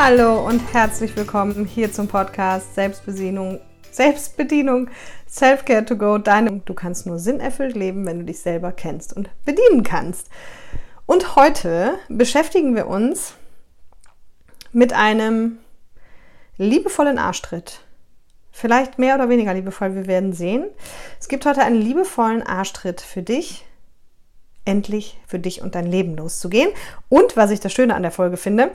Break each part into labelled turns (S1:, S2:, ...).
S1: Hallo und herzlich willkommen hier zum Podcast Selbstbedienung, Selbstbedienung, Self-Care to Go. Deine, du kannst nur sinnerfüllt leben, wenn du dich selber kennst und bedienen kannst. Und heute beschäftigen wir uns mit einem liebevollen Arschtritt. Vielleicht mehr oder weniger liebevoll, wir werden sehen. Es gibt heute einen liebevollen Arschtritt für dich, endlich für dich und dein Leben loszugehen. Und was ich das Schöne an der Folge finde,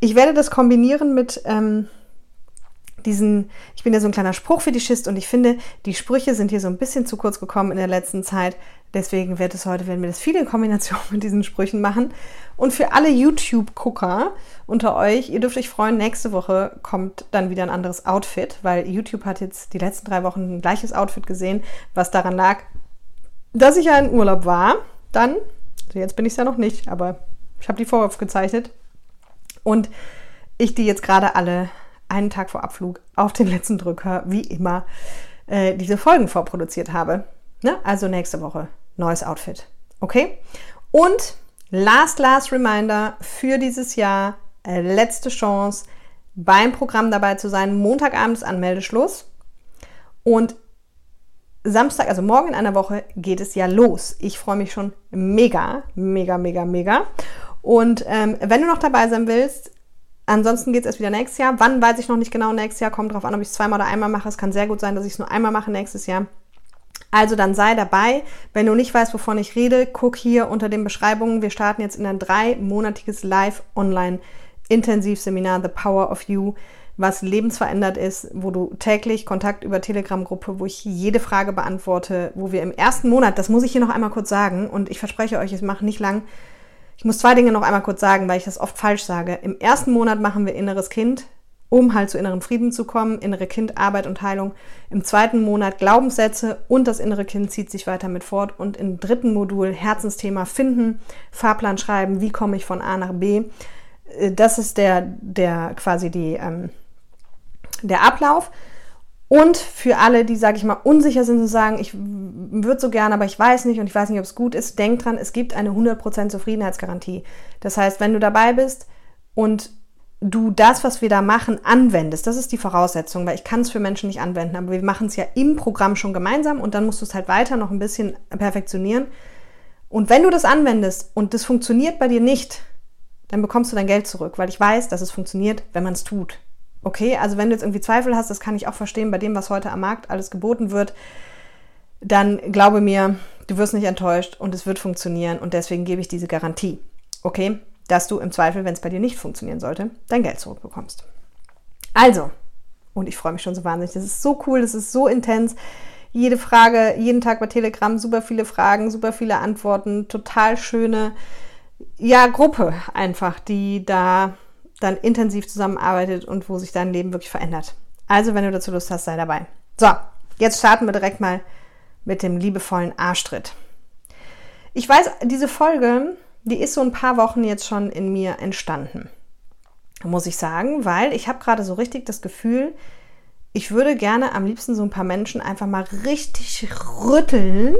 S1: ich werde das kombinieren mit ähm, diesen, ich bin ja so ein kleiner Spruchfetischist und ich finde, die Sprüche sind hier so ein bisschen zu kurz gekommen in der letzten Zeit. Deswegen wird es heute, werden wir das viel in Kombination mit diesen Sprüchen machen. Und für alle YouTube-Gucker unter euch, ihr dürft euch freuen, nächste Woche kommt dann wieder ein anderes Outfit, weil YouTube hat jetzt die letzten drei Wochen ein gleiches Outfit gesehen, was daran lag, dass ich ja in Urlaub war. Dann, also jetzt bin ich es ja noch nicht, aber ich habe die voraufgezeichnet. Und ich die jetzt gerade alle einen Tag vor Abflug auf den letzten Drücker, wie immer, äh, diese Folgen vorproduziert habe. Ne? Also nächste Woche neues Outfit. Okay? Und last, last reminder für dieses Jahr, äh, letzte Chance, beim Programm dabei zu sein. Montagabends Anmeldeschluss. Und Samstag, also morgen in einer Woche, geht es ja los. Ich freue mich schon mega, mega, mega, mega. Und ähm, wenn du noch dabei sein willst, ansonsten geht es erst wieder nächstes Jahr. Wann weiß ich noch nicht genau nächstes Jahr. Kommt drauf an, ob ich es zweimal oder einmal mache. Es kann sehr gut sein, dass ich es nur einmal mache nächstes Jahr. Also dann sei dabei. Wenn du nicht weißt, wovon ich rede, guck hier unter den Beschreibungen. Wir starten jetzt in ein dreimonatiges Live-Online-Intensivseminar The Power of You, was lebensverändert ist, wo du täglich Kontakt über Telegram-Gruppe, wo ich jede Frage beantworte, wo wir im ersten Monat, das muss ich hier noch einmal kurz sagen, und ich verspreche euch, es macht nicht lang, ich muss zwei Dinge noch einmal kurz sagen, weil ich das oft falsch sage. Im ersten Monat machen wir inneres Kind, um halt zu inneren Frieden zu kommen, innere Kind, Arbeit und Heilung. Im zweiten Monat Glaubenssätze und das innere Kind zieht sich weiter mit fort. Und im dritten Modul Herzensthema finden, Fahrplan schreiben, wie komme ich von A nach B. Äh, das ist der, der quasi die, ähm, der Ablauf. Und für alle, die, sage ich mal, unsicher sind und sagen, ich würde so gerne, aber ich weiß nicht und ich weiß nicht, ob es gut ist, denk dran, es gibt eine 100% Zufriedenheitsgarantie. Das heißt, wenn du dabei bist und du das, was wir da machen, anwendest, das ist die Voraussetzung, weil ich kann es für Menschen nicht anwenden, aber wir machen es ja im Programm schon gemeinsam und dann musst du es halt weiter noch ein bisschen perfektionieren. Und wenn du das anwendest und das funktioniert bei dir nicht, dann bekommst du dein Geld zurück, weil ich weiß, dass es funktioniert, wenn man es tut. Okay, also wenn du jetzt irgendwie Zweifel hast, das kann ich auch verstehen, bei dem, was heute am Markt alles geboten wird, dann glaube mir, du wirst nicht enttäuscht und es wird funktionieren und deswegen gebe ich diese Garantie. Okay, dass du im Zweifel, wenn es bei dir nicht funktionieren sollte, dein Geld zurückbekommst. Also, und ich freue mich schon so wahnsinnig, das ist so cool, das ist so intens. Jede Frage, jeden Tag bei Telegram, super viele Fragen, super viele Antworten, total schöne, ja, Gruppe einfach, die da dann intensiv zusammenarbeitet und wo sich dein Leben wirklich verändert. Also, wenn du dazu Lust hast, sei dabei. So, jetzt starten wir direkt mal mit dem liebevollen Arschtritt. Ich weiß, diese Folge, die ist so ein paar Wochen jetzt schon in mir entstanden. Muss ich sagen, weil ich habe gerade so richtig das Gefühl, ich würde gerne am liebsten so ein paar Menschen einfach mal richtig rütteln,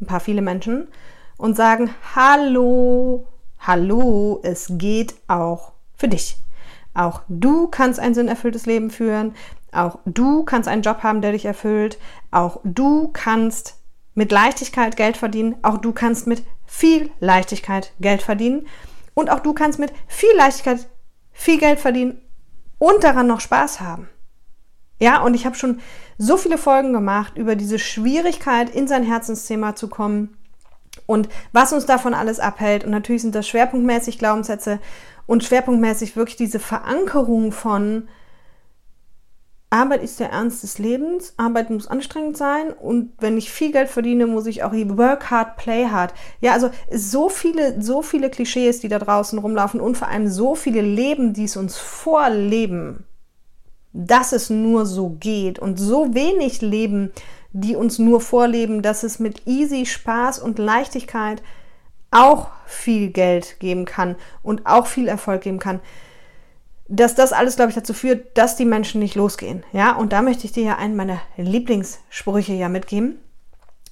S1: ein paar viele Menschen, und sagen, hallo, hallo, es geht auch für dich. Auch du kannst ein sinnerfülltes Leben führen. Auch du kannst einen Job haben, der dich erfüllt. Auch du kannst mit Leichtigkeit Geld verdienen. Auch du kannst mit viel Leichtigkeit Geld verdienen. Und auch du kannst mit viel Leichtigkeit viel Geld verdienen und daran noch Spaß haben. Ja, und ich habe schon so viele Folgen gemacht über diese Schwierigkeit, in sein Herzensthema zu kommen und was uns davon alles abhält. Und natürlich sind das schwerpunktmäßig Glaubenssätze und schwerpunktmäßig wirklich diese Verankerung von Arbeit ist der Ernst des Lebens, Arbeit muss anstrengend sein und wenn ich viel Geld verdiene, muss ich auch work hard, play hard. Ja, also so viele, so viele Klischees, die da draußen rumlaufen und vor allem so viele Leben, die es uns vorleben, dass es nur so geht und so wenig Leben, die uns nur vorleben, dass es mit easy Spaß und Leichtigkeit auch viel Geld geben kann und auch viel Erfolg geben kann, dass das alles, glaube ich, dazu führt, dass die Menschen nicht losgehen. Ja, und da möchte ich dir ja einen meiner Lieblingssprüche ja mitgeben.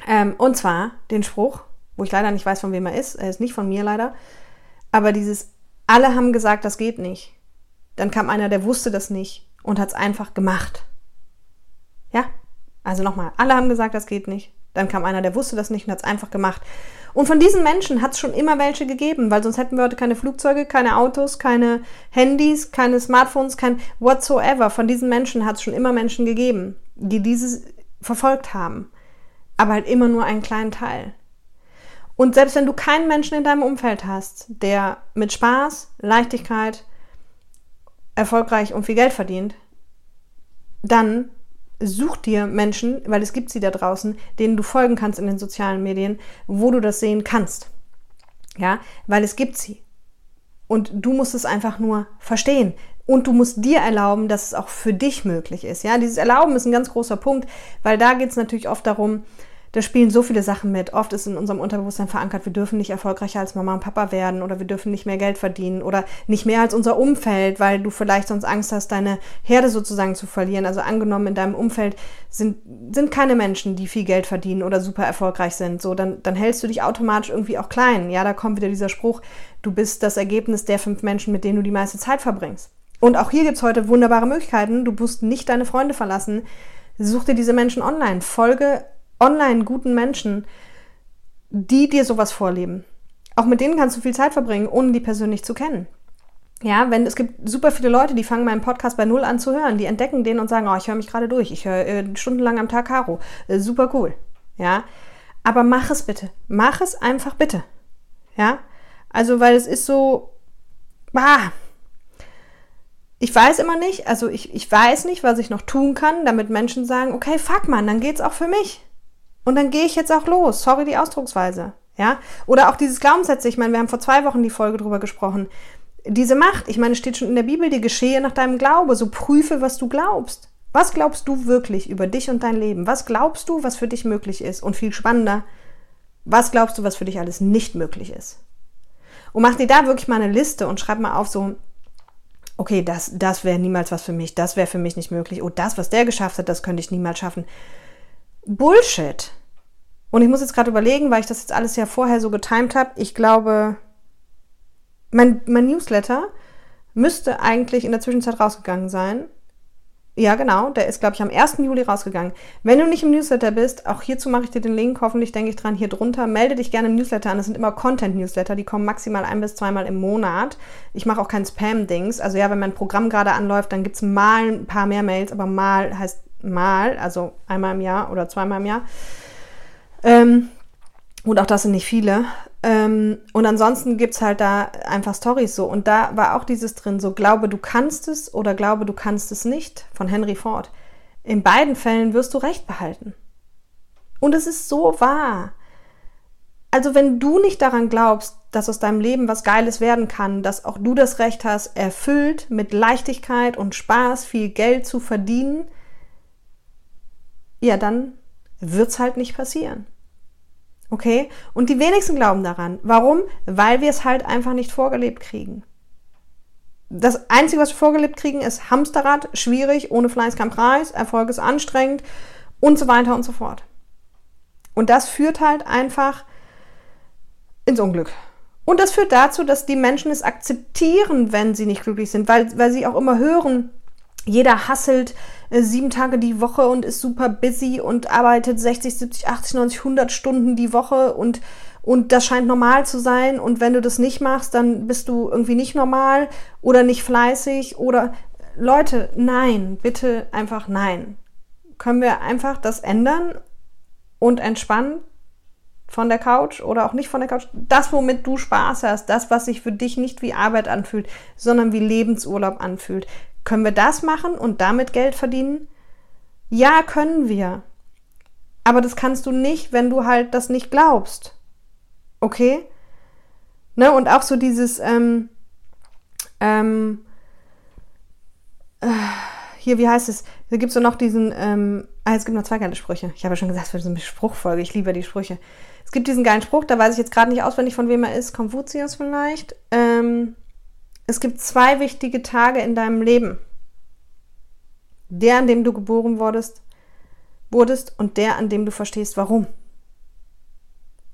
S1: Ähm, und zwar den Spruch, wo ich leider nicht weiß, von wem er ist. Er ist nicht von mir leider. Aber dieses, alle haben gesagt, das geht nicht. Dann kam einer, der wusste das nicht und hat es einfach gemacht. Ja? Also nochmal, alle haben gesagt, das geht nicht. Dann kam einer, der wusste das nicht und hat es einfach gemacht. Und von diesen Menschen hat es schon immer welche gegeben, weil sonst hätten wir heute keine Flugzeuge, keine Autos, keine Handys, keine Smartphones, kein whatsoever. Von diesen Menschen hat es schon immer Menschen gegeben, die dieses verfolgt haben. Aber halt immer nur einen kleinen Teil. Und selbst wenn du keinen Menschen in deinem Umfeld hast, der mit Spaß, Leichtigkeit, erfolgreich und viel Geld verdient, dann such dir Menschen, weil es gibt sie da draußen, denen du folgen kannst in den sozialen Medien, wo du das sehen kannst. Ja, weil es gibt sie. Und du musst es einfach nur verstehen. Und du musst dir erlauben, dass es auch für dich möglich ist. Ja, dieses Erlauben ist ein ganz großer Punkt, weil da geht es natürlich oft darum, da spielen so viele Sachen mit. Oft ist in unserem Unterbewusstsein verankert, wir dürfen nicht erfolgreicher als Mama und Papa werden oder wir dürfen nicht mehr Geld verdienen oder nicht mehr als unser Umfeld, weil du vielleicht sonst Angst hast, deine Herde sozusagen zu verlieren. Also angenommen, in deinem Umfeld sind, sind keine Menschen, die viel Geld verdienen oder super erfolgreich sind. So, dann, dann hältst du dich automatisch irgendwie auch klein. Ja, da kommt wieder dieser Spruch, du bist das Ergebnis der fünf Menschen, mit denen du die meiste Zeit verbringst. Und auch hier gibt es heute wunderbare Möglichkeiten. Du musst nicht deine Freunde verlassen. Such dir diese Menschen online. Folge online guten Menschen, die dir sowas vorleben. Auch mit denen kannst du viel Zeit verbringen, ohne die persönlich zu kennen. Ja, wenn es gibt super viele Leute, die fangen meinen Podcast bei Null an zu hören, die entdecken den und sagen, oh, ich höre mich gerade durch, ich höre äh, stundenlang am Tag Caro, äh, super cool. Ja, aber mach es bitte, mach es einfach bitte. Ja, also weil es ist so, bah, ich weiß immer nicht, also ich, ich weiß nicht, was ich noch tun kann, damit Menschen sagen, okay, fuck man, dann geht's auch für mich. Und dann gehe ich jetzt auch los. Sorry die Ausdrucksweise. Ja? Oder auch dieses Glaubenssätze. Ich meine, wir haben vor zwei Wochen die Folge drüber gesprochen. Diese Macht, ich meine, steht schon in der Bibel, die geschehe nach deinem Glaube. So prüfe, was du glaubst. Was glaubst du wirklich über dich und dein Leben? Was glaubst du, was für dich möglich ist? Und viel spannender, was glaubst du, was für dich alles nicht möglich ist? Und mach dir da wirklich mal eine Liste und schreib mal auf so, okay, das, das wäre niemals was für mich, das wäre für mich nicht möglich. Oh, das, was der geschafft hat, das könnte ich niemals schaffen. Bullshit. Und ich muss jetzt gerade überlegen, weil ich das jetzt alles ja vorher so getimt habe. Ich glaube, mein, mein Newsletter müsste eigentlich in der Zwischenzeit rausgegangen sein. Ja, genau, der ist, glaube ich, am 1. Juli rausgegangen. Wenn du nicht im Newsletter bist, auch hierzu mache ich dir den Link, hoffentlich denke ich dran, hier drunter, melde dich gerne im Newsletter an. Das sind immer Content-Newsletter, die kommen maximal ein bis zweimal im Monat. Ich mache auch kein Spam-Dings. Also ja, wenn mein Programm gerade anläuft, dann gibt es mal ein paar mehr Mails, aber mal heißt mal, also einmal im Jahr oder zweimal im Jahr. Ähm, und auch das sind nicht viele. Ähm, und ansonsten gibt es halt da einfach Stories so. Und da war auch dieses drin, so glaube du kannst es oder glaube du kannst es nicht von Henry Ford. In beiden Fällen wirst du Recht behalten. Und es ist so wahr. Also wenn du nicht daran glaubst, dass aus deinem Leben was Geiles werden kann, dass auch du das Recht hast, erfüllt mit Leichtigkeit und Spaß viel Geld zu verdienen, ja, dann wird's halt nicht passieren. Okay? Und die wenigsten glauben daran. Warum? Weil wir es halt einfach nicht vorgelebt kriegen. Das Einzige, was wir vorgelebt kriegen, ist Hamsterrad, schwierig, ohne Fleiß kein Preis, Erfolg ist anstrengend und so weiter und so fort. Und das führt halt einfach ins Unglück. Und das führt dazu, dass die Menschen es akzeptieren, wenn sie nicht glücklich sind, weil, weil sie auch immer hören, jeder hasselt äh, sieben Tage die Woche und ist super busy und arbeitet 60, 70, 80, 90, 100 Stunden die Woche und, und das scheint normal zu sein. Und wenn du das nicht machst, dann bist du irgendwie nicht normal oder nicht fleißig oder Leute, nein, bitte einfach nein. Können wir einfach das ändern und entspannen von der Couch oder auch nicht von der Couch. Das, womit du Spaß hast, das, was sich für dich nicht wie Arbeit anfühlt, sondern wie Lebensurlaub anfühlt. Können wir das machen und damit Geld verdienen? Ja, können wir. Aber das kannst du nicht, wenn du halt das nicht glaubst. Okay? Ne? Und auch so dieses, ähm, ähm, äh, hier, wie heißt es? Da gibt es so noch diesen, ähm, ah, es gibt noch zwei geile Sprüche. Ich habe ja schon gesagt, es wird so eine Spruchfolge. Ich liebe die Sprüche. Es gibt diesen geilen Spruch, da weiß ich jetzt gerade nicht auswendig, von wem er ist. Konfuzius vielleicht. Ähm, es gibt zwei wichtige Tage in deinem Leben. Der, an dem du geboren wurdest, wurdest und der, an dem du verstehst, warum.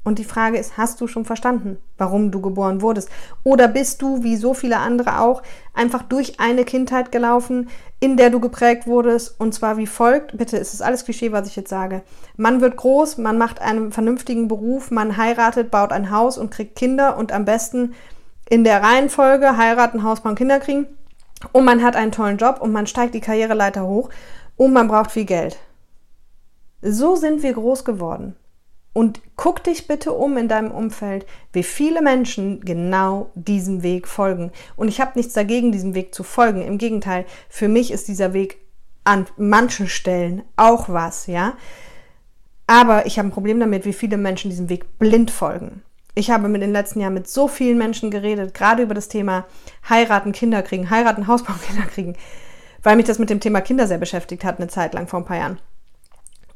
S1: Und die Frage ist, hast du schon verstanden, warum du geboren wurdest? Oder bist du, wie so viele andere auch, einfach durch eine Kindheit gelaufen, in der du geprägt wurdest? Und zwar wie folgt, bitte, es ist alles Klischee, was ich jetzt sage. Man wird groß, man macht einen vernünftigen Beruf, man heiratet, baut ein Haus und kriegt Kinder und am besten in der Reihenfolge heiraten, Haus bauen, Kinder kriegen. Und man hat einen tollen Job und man steigt die Karriereleiter hoch und man braucht viel Geld. So sind wir groß geworden. Und guck dich bitte um in deinem Umfeld, wie viele Menschen genau diesem Weg folgen. Und ich habe nichts dagegen, diesem Weg zu folgen. Im Gegenteil, für mich ist dieser Weg an manchen Stellen auch was, ja. Aber ich habe ein Problem damit, wie viele Menschen diesem Weg blind folgen. Ich habe mit den letzten Jahren mit so vielen Menschen geredet, gerade über das Thema heiraten, Kinder kriegen, heiraten, Hausbau, Kinder kriegen, weil mich das mit dem Thema Kinder sehr beschäftigt hat, eine Zeit lang vor ein paar Jahren.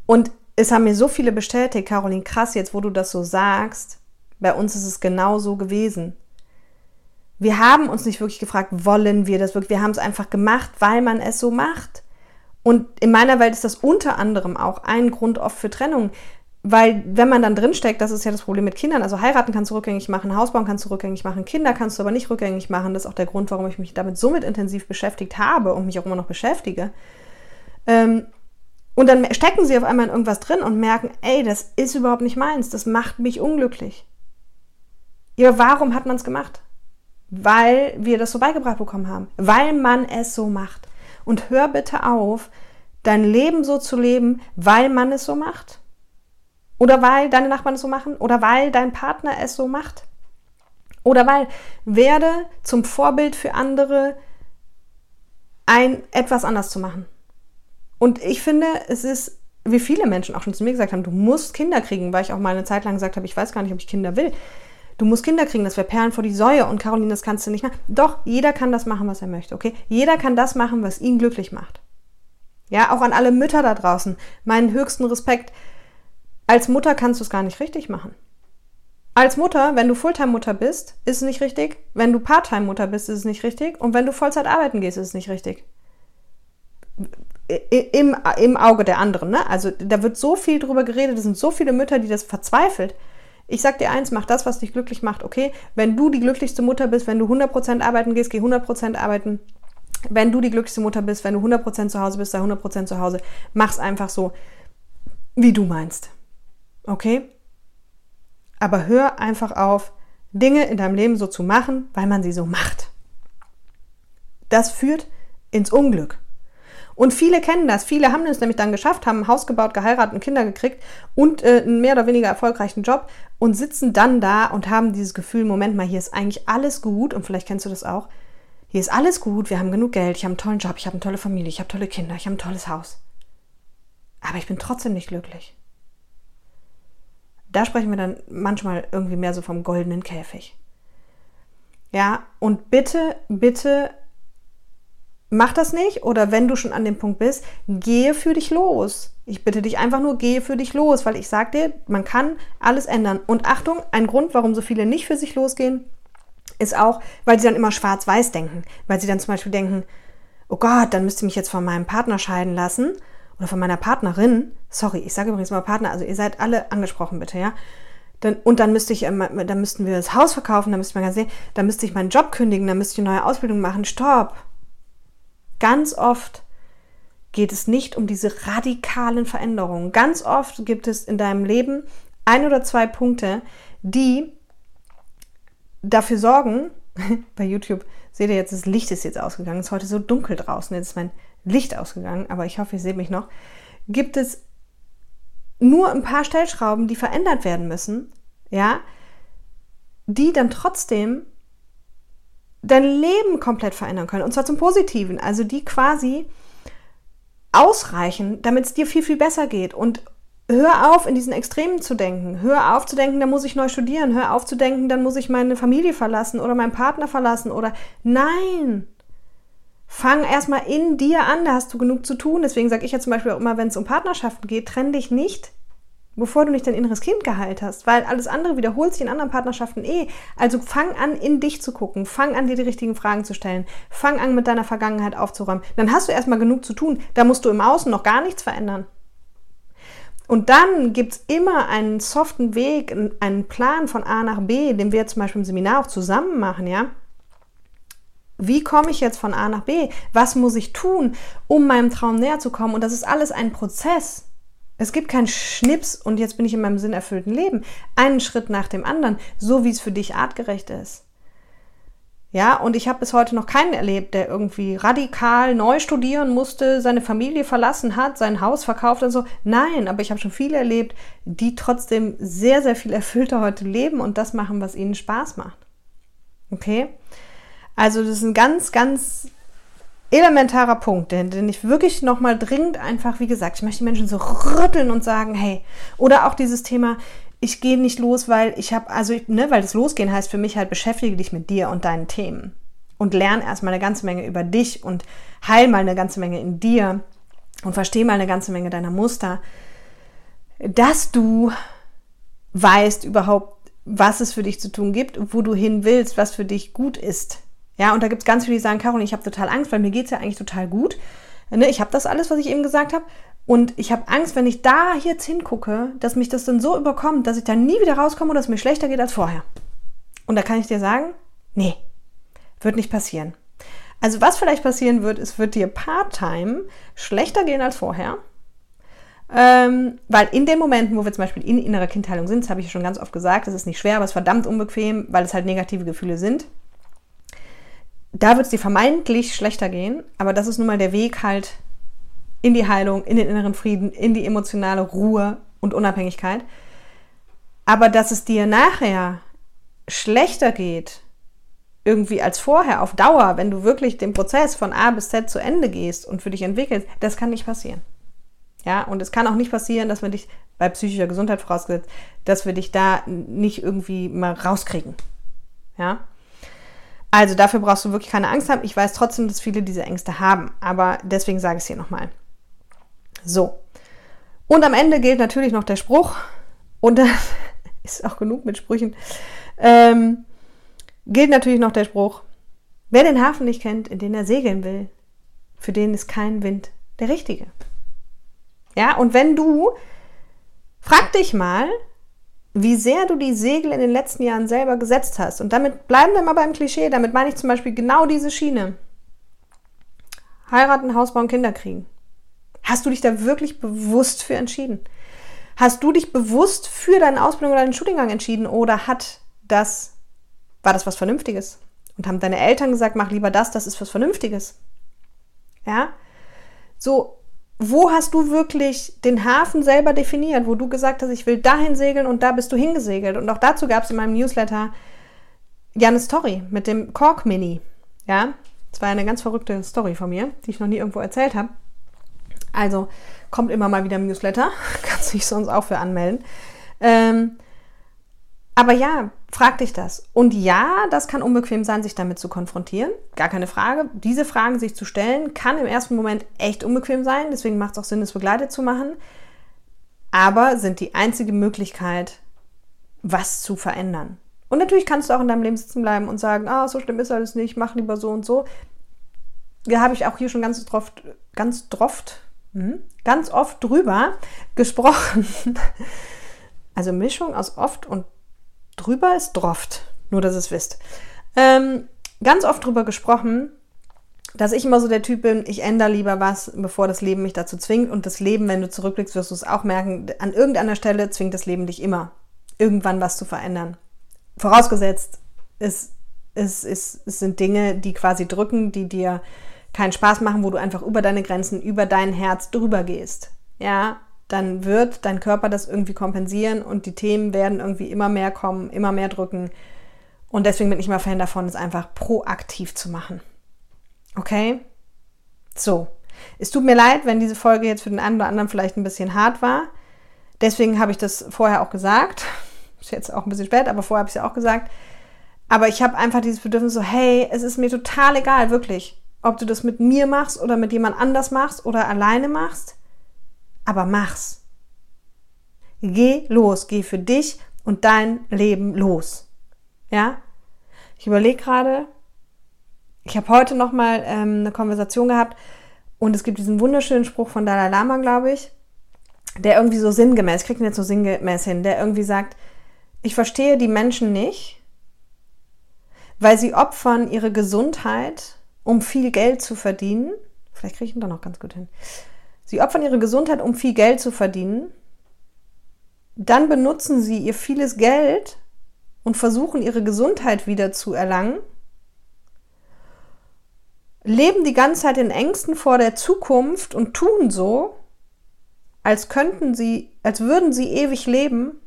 S1: Und es haben mir so viele bestätigt, Caroline, krass, jetzt wo du das so sagst, bei uns ist es genau so gewesen. Wir haben uns nicht wirklich gefragt, wollen wir das wirklich? Wir haben es einfach gemacht, weil man es so macht. Und in meiner Welt ist das unter anderem auch ein Grund oft für Trennung. Weil, wenn man dann drinsteckt, das ist ja das Problem mit Kindern, also heiraten kannst du rückgängig machen, Hausbauen kannst du rückgängig machen, Kinder kannst du aber nicht rückgängig machen. Das ist auch der Grund, warum ich mich damit somit intensiv beschäftigt habe und mich auch immer noch beschäftige. Ähm, und dann stecken sie auf einmal in irgendwas drin und merken, ey, das ist überhaupt nicht meins, das macht mich unglücklich. Ja, warum hat man es gemacht? Weil wir das so beigebracht bekommen haben. Weil man es so macht. Und hör bitte auf, dein Leben so zu leben, weil man es so macht. Oder weil deine Nachbarn es so machen. Oder weil dein Partner es so macht. Oder weil werde zum Vorbild für andere, ein etwas anders zu machen. Und ich finde, es ist, wie viele Menschen auch schon zu mir gesagt haben, du musst Kinder kriegen, weil ich auch mal eine Zeit lang gesagt habe, ich weiß gar nicht, ob ich Kinder will. Du musst Kinder kriegen, das wäre Perlen vor die Säue und Caroline, das kannst du nicht machen. Doch, jeder kann das machen, was er möchte, okay? Jeder kann das machen, was ihn glücklich macht. Ja, auch an alle Mütter da draußen, meinen höchsten Respekt. Als Mutter kannst du es gar nicht richtig machen. Als Mutter, wenn du Fulltime-Mutter bist, ist es nicht richtig. Wenn du Part-Time-Mutter bist, ist es nicht richtig. Und wenn du Vollzeit arbeiten gehst, ist es nicht richtig im, im Auge der anderen. Ne? Also da wird so viel drüber geredet, es sind so viele Mütter, die das verzweifelt. Ich sag dir eins, mach das, was dich glücklich macht, okay? Wenn du die glücklichste Mutter bist, wenn du 100% arbeiten gehst, geh 100% arbeiten. Wenn du die glücklichste Mutter bist, wenn du 100% zu Hause bist, sei 100% zu Hause. Mach's einfach so, wie du meinst. Okay? Aber hör einfach auf, Dinge in deinem Leben so zu machen, weil man sie so macht. Das führt ins Unglück. Und viele kennen das. Viele haben es nämlich dann geschafft, haben ein Haus gebaut, geheiratet und Kinder gekriegt und äh, einen mehr oder weniger erfolgreichen Job und sitzen dann da und haben dieses Gefühl, Moment mal, hier ist eigentlich alles gut und vielleicht kennst du das auch. Hier ist alles gut, wir haben genug Geld, ich habe einen tollen Job, ich habe eine tolle Familie, ich habe tolle Kinder, ich habe ein tolles Haus. Aber ich bin trotzdem nicht glücklich. Da sprechen wir dann manchmal irgendwie mehr so vom goldenen Käfig. Ja, und bitte, bitte mach das nicht oder wenn du schon an dem Punkt bist, gehe für dich los. Ich bitte dich einfach nur, gehe für dich los, weil ich sage dir, man kann alles ändern. Und Achtung, ein Grund, warum so viele nicht für sich losgehen, ist auch, weil sie dann immer schwarz-weiß denken. Weil sie dann zum Beispiel denken, oh Gott, dann müsste ich mich jetzt von meinem Partner scheiden lassen oder von meiner Partnerin. Sorry, ich sage übrigens mal Partner, also ihr seid alle angesprochen, bitte, ja. Dann, und dann müsste ich, dann müssten wir das Haus verkaufen, dann müsste man ganz sehen, dann müsste ich meinen Job kündigen, dann müsste ich eine neue Ausbildung machen. Stopp! Ganz oft geht es nicht um diese radikalen Veränderungen. Ganz oft gibt es in deinem Leben ein oder zwei Punkte, die dafür sorgen, bei YouTube seht ihr jetzt, das Licht ist jetzt ausgegangen, es ist heute so dunkel draußen, jetzt ist mein Licht ausgegangen, aber ich hoffe, ihr seht mich noch, gibt es nur ein paar Stellschrauben, die verändert werden müssen, ja, die dann trotzdem dein Leben komplett verändern können. Und zwar zum Positiven. Also die quasi ausreichen, damit es dir viel, viel besser geht. Und hör auf, in diesen Extremen zu denken. Hör auf zu denken, dann muss ich neu studieren. Hör auf zu denken, dann muss ich meine Familie verlassen oder meinen Partner verlassen oder nein. Fang erstmal in dir an, da hast du genug zu tun. Deswegen sage ich ja zum Beispiel auch immer, wenn es um Partnerschaften geht, trenn dich nicht bevor du nicht dein inneres Kind geheilt hast, weil alles andere wiederholt sich in anderen Partnerschaften eh. Also fang an, in dich zu gucken, fang an, dir die richtigen Fragen zu stellen, fang an, mit deiner Vergangenheit aufzuräumen. Dann hast du erstmal genug zu tun, da musst du im Außen noch gar nichts verändern. Und dann gibt es immer einen soften Weg, einen Plan von A nach B, den wir zum Beispiel im Seminar auch zusammen machen, ja. Wie komme ich jetzt von A nach B? Was muss ich tun, um meinem Traum näher zu kommen? Und das ist alles ein Prozess. Es gibt keinen Schnips und jetzt bin ich in meinem sinnerfüllten Leben. Einen Schritt nach dem anderen, so wie es für dich artgerecht ist. Ja, und ich habe bis heute noch keinen erlebt, der irgendwie radikal neu studieren musste, seine Familie verlassen hat, sein Haus verkauft und so. Nein, aber ich habe schon viele erlebt, die trotzdem sehr, sehr viel erfüllter heute leben und das machen, was ihnen Spaß macht. Okay? Also das ist ein ganz, ganz elementarer Punkt, den, den ich wirklich nochmal dringend einfach, wie gesagt, ich möchte die Menschen so rütteln und sagen, hey, oder auch dieses Thema, ich gehe nicht los, weil ich habe, also, ne, weil das Losgehen heißt für mich halt, beschäftige dich mit dir und deinen Themen. Und lern erstmal eine ganze Menge über dich und heil mal eine ganze Menge in dir und versteh mal eine ganze Menge deiner Muster, dass du weißt überhaupt, was es für dich zu tun gibt, wo du hin willst, was für dich gut ist. Ja, und da gibt es ganz viele, die sagen, Caroline, ich habe total Angst, weil mir geht es ja eigentlich total gut. Ne, ich habe das alles, was ich eben gesagt habe. Und ich habe Angst, wenn ich da jetzt hingucke, dass mich das dann so überkommt, dass ich dann nie wieder rauskomme oder dass es mir schlechter geht als vorher. Und da kann ich dir sagen, nee, wird nicht passieren. Also was vielleicht passieren wird, es wird dir part-time schlechter gehen als vorher. Ähm, weil in den Momenten, wo wir zum Beispiel in innerer Kindheilung sind, das habe ich schon ganz oft gesagt, das ist nicht schwer, aber es ist verdammt unbequem, weil es halt negative Gefühle sind. Da wird es dir vermeintlich schlechter gehen, aber das ist nun mal der Weg halt in die Heilung, in den inneren Frieden, in die emotionale Ruhe und Unabhängigkeit. Aber dass es dir nachher schlechter geht, irgendwie als vorher, auf Dauer, wenn du wirklich den Prozess von A bis Z zu Ende gehst und für dich entwickelst, das kann nicht passieren. Ja, und es kann auch nicht passieren, dass wir dich bei psychischer Gesundheit vorausgesetzt, dass wir dich da nicht irgendwie mal rauskriegen. Ja. Also dafür brauchst du wirklich keine Angst haben. Ich weiß trotzdem, dass viele diese Ängste haben, aber deswegen sage ich es hier nochmal. So. Und am Ende gilt natürlich noch der Spruch, und da ist auch genug mit Sprüchen, ähm, gilt natürlich noch der Spruch, wer den Hafen nicht kennt, in den er segeln will, für den ist kein Wind der richtige. Ja, und wenn du, frag dich mal, wie sehr du die Segel in den letzten Jahren selber gesetzt hast. Und damit bleiben wir mal beim Klischee. Damit meine ich zum Beispiel genau diese Schiene. Heiraten, Haus bauen, Kinder kriegen. Hast du dich da wirklich bewusst für entschieden? Hast du dich bewusst für deine Ausbildung oder deinen Studiengang entschieden oder hat das, war das was Vernünftiges? Und haben deine Eltern gesagt, mach lieber das, das ist was Vernünftiges? Ja? So, wo hast du wirklich den Hafen selber definiert, wo du gesagt hast, ich will dahin segeln und da bist du hingesegelt? Und auch dazu gab es in meinem Newsletter ja eine Story mit dem Cork Mini. Ja, das war eine ganz verrückte Story von mir, die ich noch nie irgendwo erzählt habe. Also kommt immer mal wieder im Newsletter, kannst dich sonst auch für anmelden. Ähm, aber ja, frag dich das. Und ja, das kann unbequem sein, sich damit zu konfrontieren. Gar keine Frage. Diese Fragen sich zu stellen, kann im ersten Moment echt unbequem sein. Deswegen macht es auch Sinn, es begleitet zu machen. Aber sind die einzige Möglichkeit, was zu verändern. Und natürlich kannst du auch in deinem Leben sitzen bleiben und sagen, ah, so schlimm ist alles nicht, mach lieber so und so. Da habe ich auch hier schon ganz oft, ganz oft, hm, ganz oft drüber gesprochen. Also Mischung aus oft und drüber ist droft, nur dass es wisst. Ähm, ganz oft drüber gesprochen, dass ich immer so der Typ bin, ich ändere lieber was, bevor das Leben mich dazu zwingt. Und das Leben, wenn du zurückblickst, wirst du es auch merken, an irgendeiner Stelle zwingt das Leben dich immer, irgendwann was zu verändern. Vorausgesetzt, es, es, es, es sind Dinge, die quasi drücken, die dir keinen Spaß machen, wo du einfach über deine Grenzen, über dein Herz drüber gehst. Ja, dann wird dein Körper das irgendwie kompensieren und die Themen werden irgendwie immer mehr kommen, immer mehr drücken. Und deswegen bin ich immer Fan davon, es einfach proaktiv zu machen. Okay? So. Es tut mir leid, wenn diese Folge jetzt für den einen oder anderen vielleicht ein bisschen hart war. Deswegen habe ich das vorher auch gesagt. Ist jetzt auch ein bisschen spät, aber vorher habe ich es ja auch gesagt. Aber ich habe einfach dieses Bedürfnis so, hey, es ist mir total egal, wirklich, ob du das mit mir machst oder mit jemand anders machst oder alleine machst aber mach's. Geh los, geh für dich und dein Leben los. Ja? Ich überlege gerade, ich habe heute noch mal ähm, eine Konversation gehabt und es gibt diesen wunderschönen Spruch von Dalai Lama, glaube ich. der irgendwie so sinngemäß, ich kriege ihn jetzt so sinngemäß hin, der irgendwie sagt, ich verstehe die Menschen nicht, weil sie opfern ihre Gesundheit, um viel Geld zu verdienen. Vielleicht kriege ich ihn doch noch ganz gut hin. Sie opfern ihre Gesundheit, um viel Geld zu verdienen. Dann benutzen sie ihr vieles Geld und versuchen ihre Gesundheit wieder zu erlangen. Leben die ganze Zeit in Ängsten vor der Zukunft und tun so, als könnten sie, als würden sie ewig leben.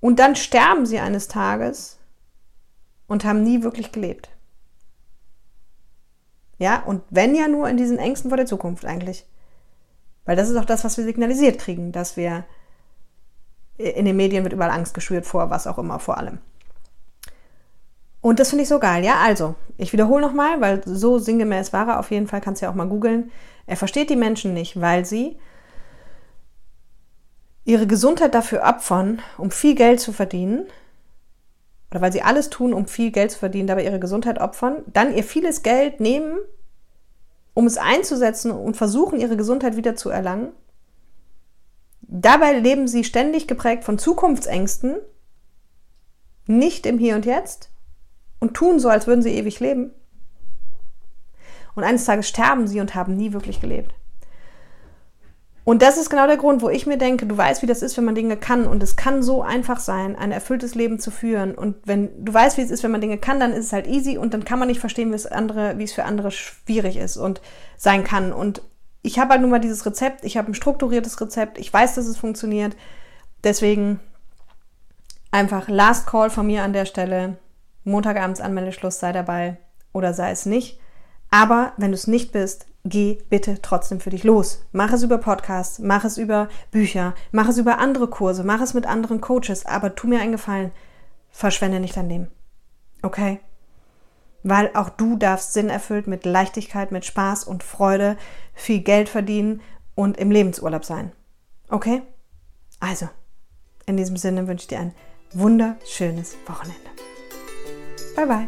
S1: Und dann sterben sie eines Tages und haben nie wirklich gelebt. Ja, und wenn ja nur in diesen Ängsten vor der Zukunft eigentlich. Weil das ist auch das, was wir signalisiert kriegen, dass wir in den Medien wird überall Angst geschürt vor was auch immer, vor allem. Und das finde ich so geil. Ja, also, ich wiederhole nochmal, weil so sinngemäß war er auf jeden Fall, kannst du ja auch mal googeln. Er versteht die Menschen nicht, weil sie ihre Gesundheit dafür opfern, um viel Geld zu verdienen, oder weil sie alles tun, um viel Geld zu verdienen, dabei ihre Gesundheit opfern, dann ihr vieles Geld nehmen, um es einzusetzen und versuchen, ihre Gesundheit wieder zu erlangen. Dabei leben sie ständig geprägt von Zukunftsängsten, nicht im Hier und Jetzt und tun so, als würden sie ewig leben. Und eines Tages sterben sie und haben nie wirklich gelebt. Und das ist genau der Grund, wo ich mir denke, du weißt, wie das ist, wenn man Dinge kann. Und es kann so einfach sein, ein erfülltes Leben zu führen. Und wenn du weißt, wie es ist, wenn man Dinge kann, dann ist es halt easy und dann kann man nicht verstehen, wie es, andere, wie es für andere schwierig ist und sein kann. Und ich habe halt nun mal dieses Rezept, ich habe ein strukturiertes Rezept, ich weiß, dass es funktioniert. Deswegen einfach Last Call von mir an der Stelle. Montagabends Anmeldeschluss, sei dabei oder sei es nicht. Aber wenn du es nicht bist, geh bitte trotzdem für dich los. Mach es über Podcasts, mach es über Bücher, mach es über andere Kurse, mach es mit anderen Coaches, aber tu mir einen Gefallen, verschwende nicht dein Leben. Okay? Weil auch du darfst Sinn erfüllt mit Leichtigkeit, mit Spaß und Freude viel Geld verdienen und im Lebensurlaub sein. Okay? Also, in diesem Sinne wünsche ich dir ein wunderschönes Wochenende. Bye bye.